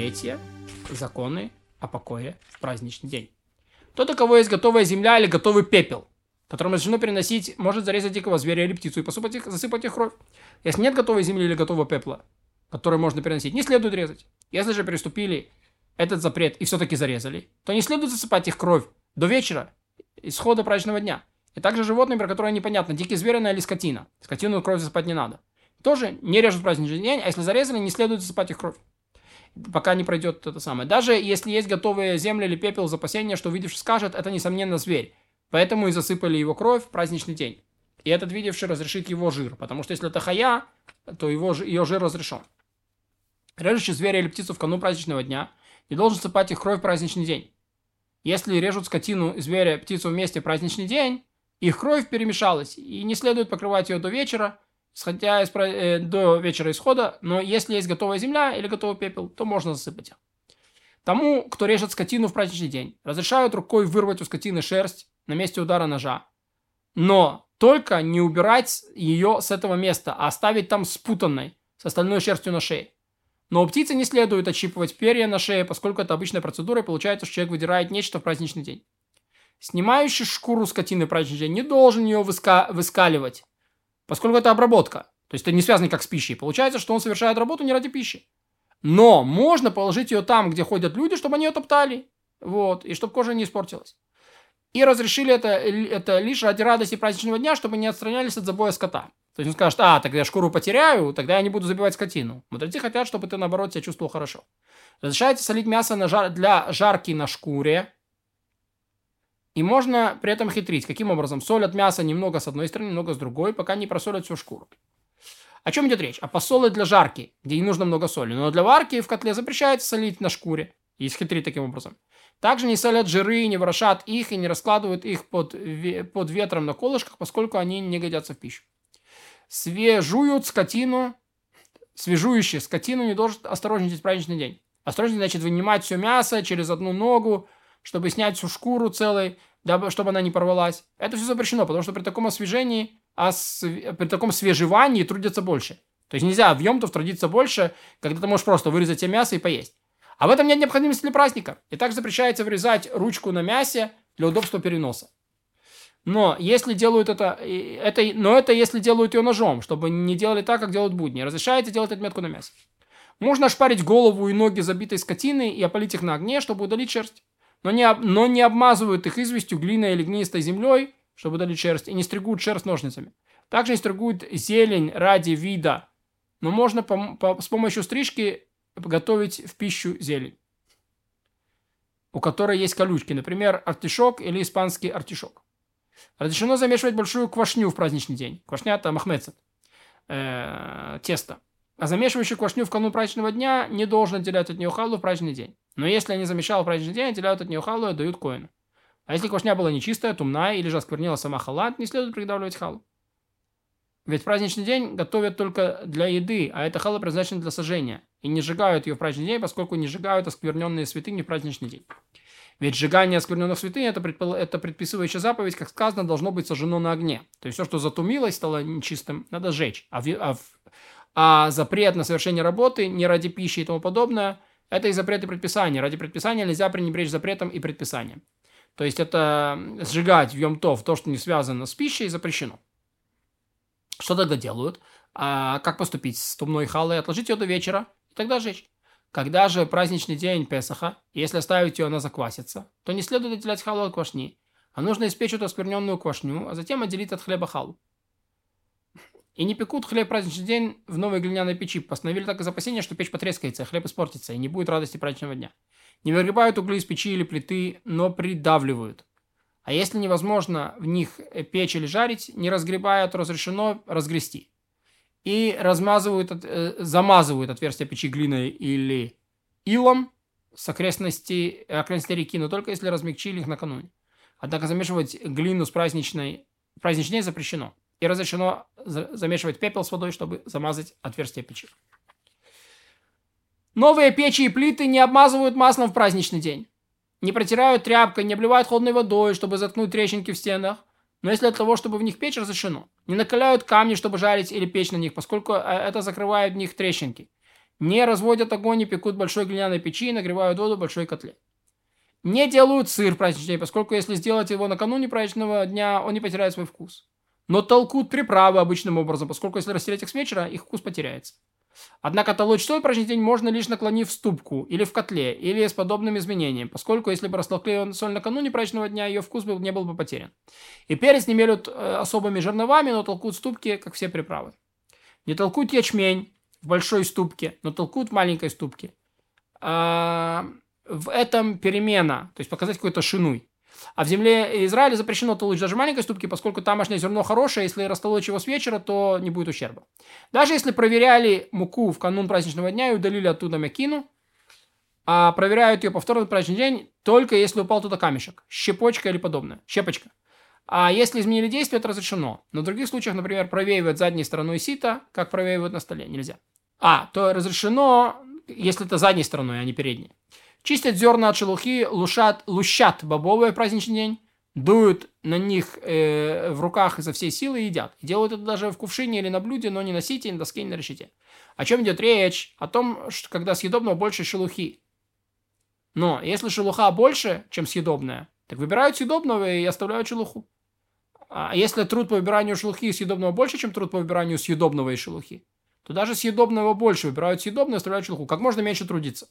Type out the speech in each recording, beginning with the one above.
Третье. Законы о покое в праздничный день. Тот, у кого есть готовая земля или готовый пепел, которым разрешено переносить, может зарезать дикого зверя или птицу и посыпать их, засыпать их кровь. Если нет готовой земли или готового пепла, который можно переносить, не следует резать. Если же переступили этот запрет и все-таки зарезали, то не следует засыпать их кровь до вечера, исхода праздничного дня. И также животные, про которые непонятно, дикие звери или скотина. Скотину кровь засыпать не надо. Тоже не режут праздничный день, а если зарезали, не следует засыпать их кровь. Пока не пройдет это самое. Даже если есть готовые земли или пепел запасения, что видевший скажет, это несомненно зверь. Поэтому и засыпали его кровь в праздничный день. И этот видевший разрешит его жир. Потому что если это хая, то его, ее жир разрешен. Режущий зверя или птицу в канун праздничного дня не должен сыпать их кровь в праздничный день. Если режут скотину, зверя, птицу вместе в праздничный день, их кровь перемешалась, и не следует покрывать ее до вечера, исходя из, э, до вечера исхода, но если есть готовая земля или готовый пепел, то можно засыпать их. Тому, кто режет скотину в праздничный день, разрешают рукой вырвать у скотины шерсть на месте удара ножа, но только не убирать ее с этого места, а оставить там спутанной, с остальной шерстью на шее. Но у птицы не следует отщипывать перья на шее, поскольку это обычная процедура, и получается, что человек выдирает нечто в праздничный день. Снимающий шкуру скотины в праздничный день не должен ее выска выскаливать, поскольку это обработка. То есть это не связано как с пищей. Получается, что он совершает работу не ради пищи. Но можно положить ее там, где ходят люди, чтобы они ее топтали. Вот, и чтобы кожа не испортилась. И разрешили это, это лишь ради радости праздничного дня, чтобы не отстранялись от забоя скота. То есть он скажет, а, тогда я шкуру потеряю, тогда я не буду забивать скотину. Мудрецы хотят, чтобы ты, наоборот, себя чувствовал хорошо. Разрешается солить мясо на жар, для жарки на шкуре. И можно при этом хитрить. Каким образом? Солят мясо немного с одной стороны, немного с другой, пока не просолят всю шкуру. О чем идет речь? О посоле для жарки, где не нужно много соли. Но для варки в котле запрещается солить на шкуре. И схитрить таким образом. Также не солят жиры, не ворошат их и не раскладывают их под, под ветром на колышках, поскольку они не годятся в пищу. Свежуют скотину, свежующие скотину не должен осторожничать в праздничный день. Осторожничать значит вынимать все мясо через одну ногу, чтобы снять всю шкуру целой, дабы, чтобы она не порвалась. Это все запрещено, потому что при таком освежении, а при таком свежевании трудятся больше. То есть нельзя в Йомтов трудиться больше, когда ты можешь просто вырезать себе мясо и поесть. А в этом нет необходимости для праздника. И также запрещается вырезать ручку на мясе для удобства переноса. Но если делают это, это, но это если делают ее ножом, чтобы не делали так, как делают будни. Разрешается делать отметку на мясе. Можно ошпарить голову и ноги забитой скотины и опалить их на огне, чтобы удалить шерсть. Но не, но не обмазывают их известью, глиной или гнистой землей, чтобы удалить шерсть, и не стригут шерсть ножницами. Также не стригут зелень ради вида, но можно по, по, с помощью стрижки готовить в пищу зелень, у которой есть колючки, например, артишок или испанский артишок. Разрешено замешивать большую квашню в праздничный день. Квашня это махмецет, э, тесто. А замешивающий квашню в канун праздничного дня не должен отделять от нее халу в праздничный день. Но если они замешал в праздничный день, отделяют от нее халу и дают коину. А если квашня была нечистая, тумная или же осквернила сама халат, не следует приготавливать халу. Ведь праздничный день готовят только для еды, а эта хала предназначена для сожжения. И не сжигают ее в праздничный день, поскольку не сжигают оскверненные святыни в праздничный день. Ведь сжигание оскверненных святынь это, предпол... это предписывающая заповедь, как сказано, должно быть сожжено на огне. То есть все, что затумилось, стало нечистым, надо сжечь. А, в... а, в... а запрет на совершение работы не ради пищи и тому подобное, это и запреты предписания. Ради предписания нельзя пренебречь запретом и предписанием. То есть это сжигать в Йом-Тов то, что не связано с пищей, запрещено. Что тогда делают? А как поступить с тумной халой? Отложить ее до вечера и тогда жечь. Когда же праздничный день Песаха, если оставить ее, она заквасится, то не следует отделять халу от квашни, а нужно испечь эту оскверненную квашню, а затем отделить от хлеба халу. И не пекут хлеб праздничный день в новой глиняной печи. Постановили так из опасения, что печь потрескается, хлеб испортится, и не будет радости праздничного дня. Не выгребают угли из печи или плиты, но придавливают. А если невозможно в них печь или жарить, не разгребая, то разрешено разгрести. И размазывают, э, замазывают отверстия печи глиной или илом с окрестностей, окрестностей реки, но только если размягчили их накануне. Однако замешивать глину с праздничной, праздничной запрещено. И разрешено замешивать пепел с водой, чтобы замазать отверстие печи. Новые печи и плиты не обмазывают маслом в праздничный день не протирают тряпкой, не обливают холодной водой, чтобы заткнуть трещинки в стенах. Но если для того, чтобы в них печь, разрешено. Не накаляют камни, чтобы жарить или печь на них, поскольку э, это закрывает в них трещинки. Не разводят огонь и пекут большой глиняной печи и нагревают воду в большой котле. Не делают сыр в праздничный поскольку если сделать его накануне праздничного дня, он не потеряет свой вкус. Но толкут приправы обычным образом, поскольку если растереть их с вечера, их вкус потеряется. Однако толочь соль праздничный день можно лишь наклонив в ступку или в котле, или с подобным изменением, поскольку если бы растолкли соль накануне праздничного дня, ее вкус был, не был бы потерян. И перец не мелют э, особыми жерновами, но толкут в ступке, как все приправы. Не толкут ячмень, в большой ступке, но толкут в маленькой ступке. А, в этом перемена, то есть показать какой-то шинуй. А в земле Израиля запрещено толочь даже маленькой ступки, поскольку тамошнее зерно хорошее, если растолочь его с вечера, то не будет ущерба. Даже если проверяли муку в канун праздничного дня и удалили оттуда мякину, а проверяют ее повторно в праздничный день, только если упал туда камешек, щепочка или подобное, щепочка. А если изменили действие, это разрешено. Но в других случаях, например, провеивать задней стороной сита, как провеивают на столе, нельзя. А, то разрешено, если это задней стороной, а не передней. Чистят зерна от шелухи, лушат, лущат бобовые праздничный день, дуют на них э, в руках изо всей силы и едят. Делают это даже в кувшине или на блюде, но не на сите, не на доске, не на решете. О чем идет речь? О том, что когда съедобного больше шелухи. Но если шелуха больше, чем съедобная, так выбирают съедобного и оставляют шелуху. А если труд по выбиранию шелухи и съедобного больше, чем труд по выбиранию съедобного и шелухи, то даже съедобного больше выбирают съедобное и оставляют шелуху. Как можно меньше трудиться.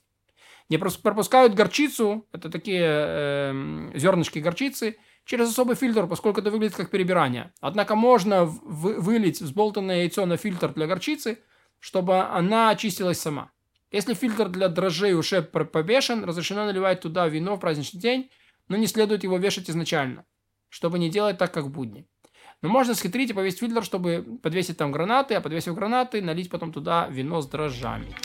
Не пропускают горчицу, это такие э, зернышки горчицы, через особый фильтр, поскольку это выглядит как перебирание. Однако можно вылить взболтанное яйцо на фильтр для горчицы, чтобы она очистилась сама. Если фильтр для дрожжей уже повешен, разрешено наливать туда вино в праздничный день, но не следует его вешать изначально чтобы не делать так, как в будни. Но можно схитрить и повесить фильтр, чтобы подвесить там гранаты, а подвесив гранаты, налить потом туда вино с дрожжами.